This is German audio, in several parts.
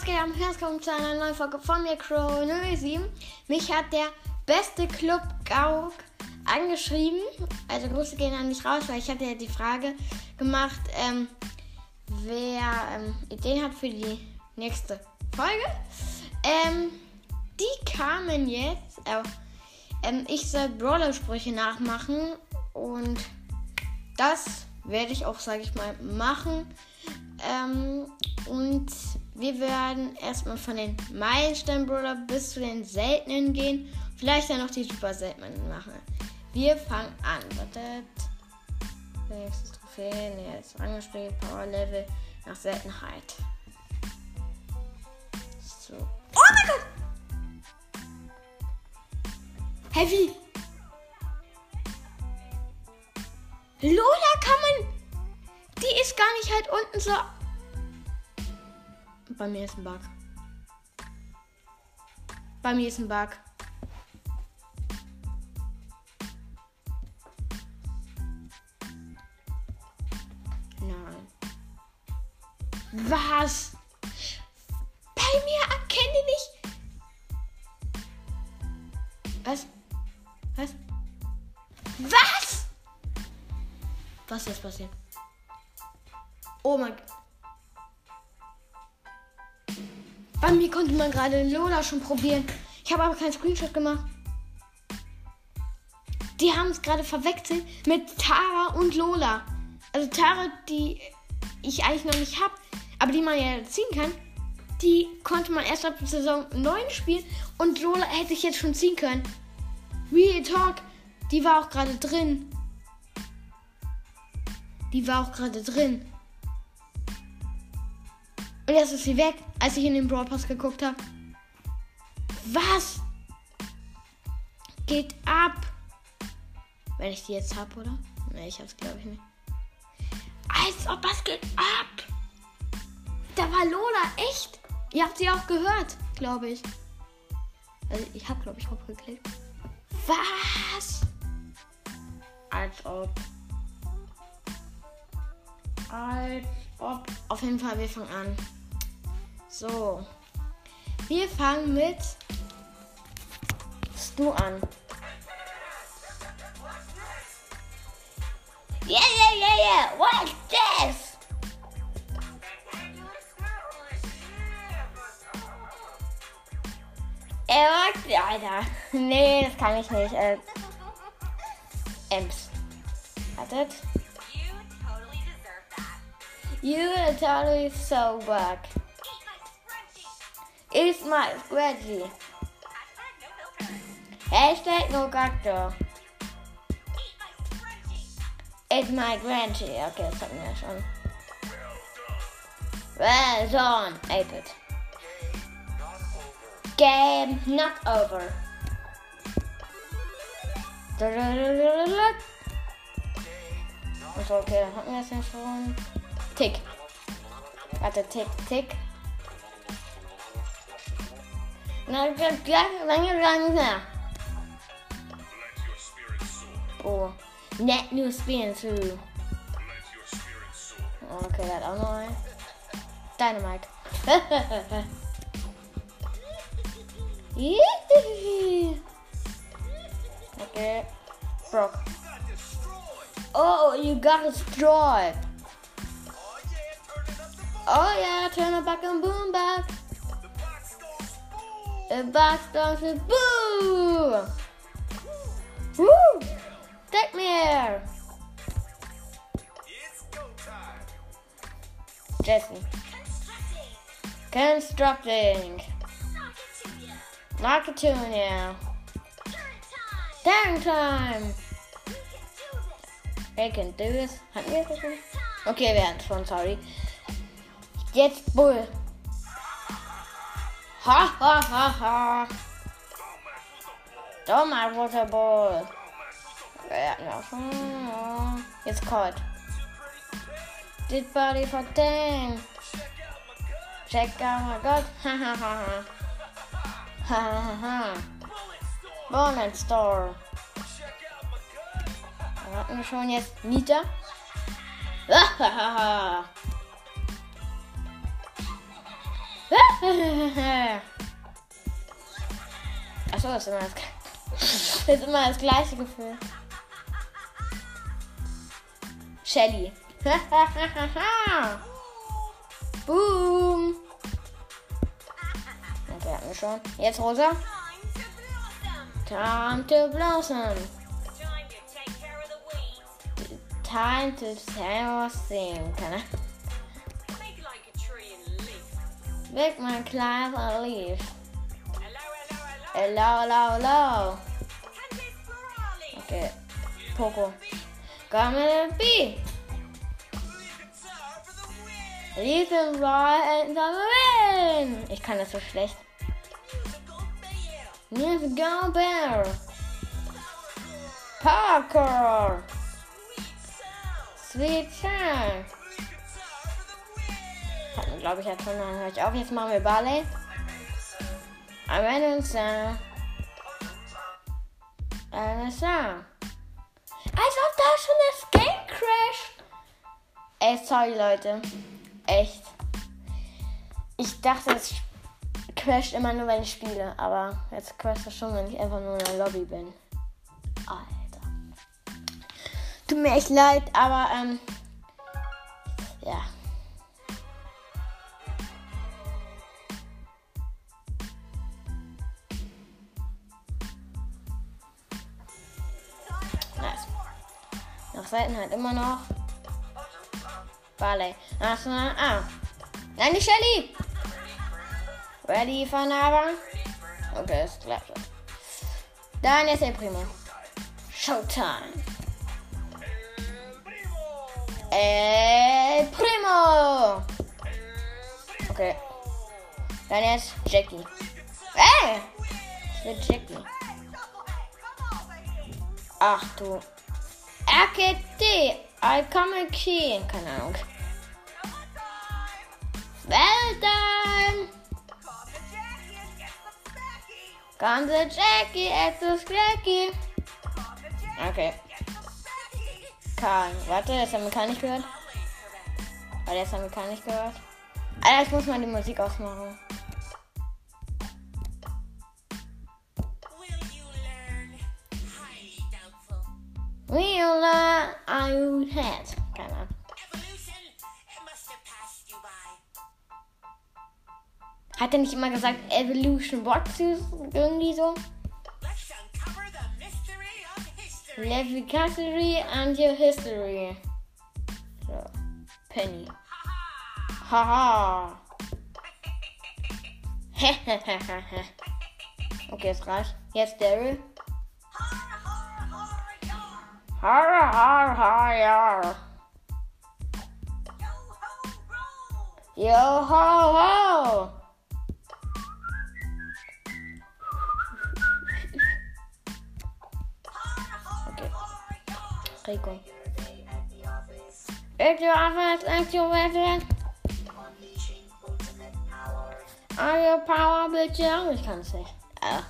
was geht am Herzkommen zu einer neuen Folge von mir, Crow 07. Mich hat der beste Club Gauk angeschrieben. Also Grüße gehen an mich raus, weil ich hatte ja die Frage gemacht, ähm, wer ähm, Ideen hat für die nächste Folge. Ähm, die kamen jetzt. Äh, ähm, ich soll Brawler-Sprüche nachmachen und das werde ich auch, sage ich mal, machen. Ähm, und wir werden erstmal von den Meilenstein-Brawler bis zu den seltenen gehen. Vielleicht dann noch die super seltenen machen. Wir fangen an. Wartet. Nächstes Trophäe. Nee, jetzt angespielt. Power Level nach Seltenheit. So. Oh mein Gott! Heavy! Lola kann man. Die ist gar nicht halt unten so. Bei mir ist ein Bug. Bei mir ist ein Bug. Nein. Was? Bei mir erkenne ich. Was? Was? Was? Was ist passiert? Oh mein Gott. Bei mir konnte man gerade Lola schon probieren. Ich habe aber keinen Screenshot gemacht. Die haben es gerade verwechselt mit Tara und Lola. Also Tara, die ich eigentlich noch nicht habe, aber die man ja ziehen kann, die konnte man erst ab Saison 9 spielen und Lola hätte ich jetzt schon ziehen können. Real Talk, die war auch gerade drin. Die war auch gerade drin. Und jetzt ist sie weg, als ich in den Brawl Pass geguckt habe. Was? Geht ab. Wenn ich die jetzt hab, oder? Ne, ich hab's glaube ich nicht. Als ob das geht ab. Da war Lola, echt. Ihr habt sie auch gehört, glaube ich. Also ich hab, glaube ich, drauf geklickt. Was? Als ob. Als ob. Auf jeden Fall, wir fangen an. So. Wir fangen mit Stu an. Yeah, yeah, yeah, yeah. What's this? Er macht, Alter. Nee, das kann ich nicht. Äh, Ems. Wartet. You totally so back. Eat my Reggie. Hashtag no Gacto. It's my Granty. Okay, das hatten wir ja schon. Well done, 8-Bit. Game not over. Achso, okay, dann hatten wir es ja schon. Tick. Warte, tick, tick. Na, gleich, lange, langsam. Oh. Net New Spin zu. Okay, der hat auch noch einen. Dynamite. okay. Brock. Oh, you got destroyed. Oh yeah, turn it back and boom back. It boo! Woo! Take me here! Jesse. Constructing. Marketunia. Turn time! I can do this. Hatten wir das schon? Okay, wir hatten es schon, sorry. Jetzt Bull. Ha ha ha ha. Dummer Waterball. Hatten auch schon. Jetzt Colt. Did Body for 10. Check out my God. Ha ha ha ha. Ha ha ha. Bonnet Store. Da hatten wir schon jetzt Nita. Ha ha ha ha. Achso, das ist immer das, ist immer das gleiche Gefühl. Shelly. Boom. Okay, hatten wir schon. Jetzt rosa. Time to blossom. Time to blossom. Time to care of Weg mein kleiner Leaf. Hello, hello, hello. Hello, hello, hello. Candice Ferrari. Okay. Poco. Come and be. The right and the win. Ich kann das so schlecht. Musical bear. Let's go bear. Parker. Sweet Sweet glaube ich, jetzt schon. Dann höre ich auf. Jetzt machen wir Ballet. I'm in Sound. And Sound. Als ob da schon das Game crasht. Ey, sorry, Leute. Echt. Ich dachte, es crasht immer nur, wenn ich spiele. Aber jetzt crasht es schon, wenn ich einfach nur in der Lobby bin. Alter. Tut mir echt leid, aber, ähm. Ja. Seltenheit immer noch. Barley. Achso, ah. Nein, die Shelly. Ready another? Okay, ist klar. Dann ist der Primo. Showtime. El Primo. Okay. Dann jetzt Jackie. Ey! Ich will Jackie. Ach du. RKT. I come key. Keine Ahnung. Well done. Call the Jackie and get the Scracky. Okay. and. Karl. Warte, das haben wir gar nicht gehört. Weil das haben wir gar nicht gehört. Alter, ich muss mal die Musik ausmachen. We'll learn I had. Keine Ahnung. You. Hat er nicht immer gesagt Evolution What irgendwie so? Let's uncover the mystery of history. Levicatery and your history. So. Penny. Ha Haha. okay, es reicht. Jetzt Daryl. Ha! Har, har, har, yar. Har, har, har, ja. Yo ho, Yo roll. ho ho. Har, har, Okay. har, yar. Rico. At the office, At your office, at your weapon. unleashing ultimate power. Are your power bitte? Ich kann es nicht. Ah.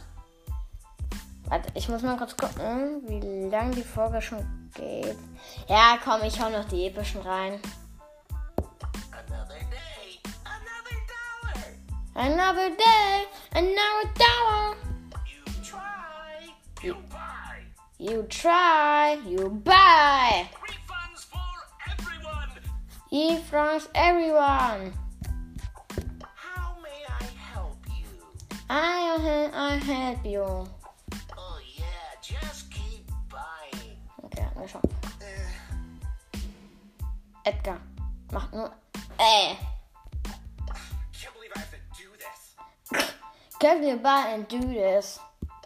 Warte, ich muss mal kurz gucken, wie lang die Folge schon geht. Ja, komm, ich hau noch die epischen rein. Another day, another dollar. Another day, another dollar. You try, you buy. You try, you buy. Refunds for everyone. He from everyone. How may I help you? I, I help you. Edgar. Macht nur. Äh. can't believe I have to do this.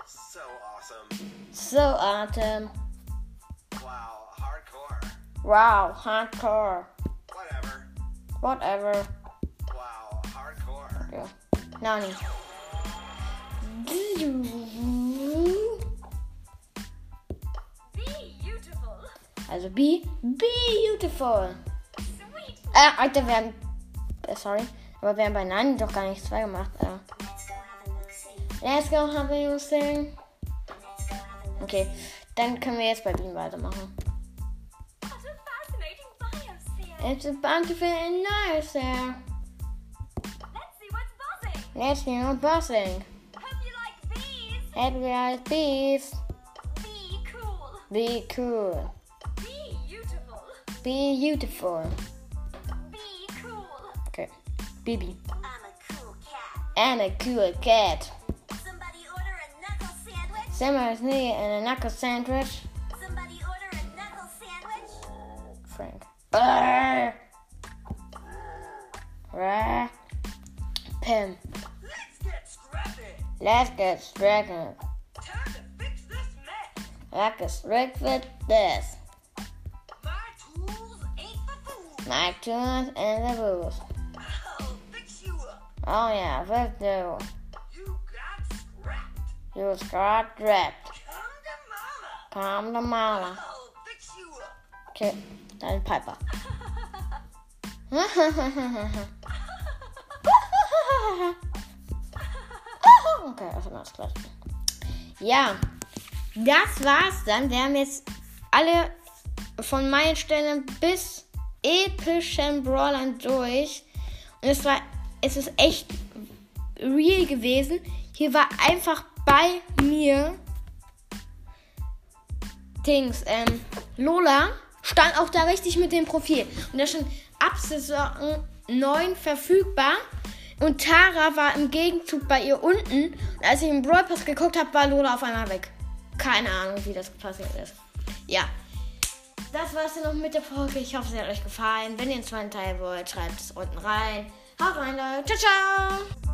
So awesome. So, Atem. Wow, hardcore. Wow, hardcore. Whatever. Whatever. Wow, hardcore. Okay. Nani. Beautiful. Also be beautiful. Äh, Alter, wir haben. Äh, sorry. Aber wir haben bei Nani doch gar nicht zwei gemacht. Äh. Let's go have a new thing. Okay, dann können wir jetzt bei Bean weitermachen. It's a bountiful and nice there. Let's see what's bossing. Hope you like these. Happy like bees. Be cool. Be cool. Be beautiful. Be beautiful. Be cool. Okay. Bibi. I'm a cool cat. I'm a cool cat. Somebody order a knuckle sandwich. Summer's knee and a knuckle sandwich. Somebody order a knuckle sandwich. Frank. Brrr. Brrr. Pim. Let's get scrappy. Let's get stricken. Time to fix this mess. Like a strict with this. My tools ain't for fools. My tunes and the booze. Oh yeah, let's do. You got scrapped. You got wrapped. Come to mama. Okay, dann Piper. okay, also das gleich. Ja, das war's dann. Wir haben jetzt alle von Meilensteinen bis epischen Brawlern durch. Und es war, es ist echt real gewesen. Hier war einfach bei mir Dings, ähm, Lola stand auch da richtig mit dem Profil. Und da stand ab Saison 9 verfügbar. Und Tara war im Gegenzug bei ihr unten. Und als ich im Brawl Pass geguckt habe, war Lola auf einmal weg. Keine Ahnung, wie das passiert ist. Ja. Das war's dann noch mit der Folge. Ich hoffe, es hat euch gefallen. Wenn ihr den zweiten Teil wollt, schreibt es unten rein. Haut rein, Leute. Ciao, ciao.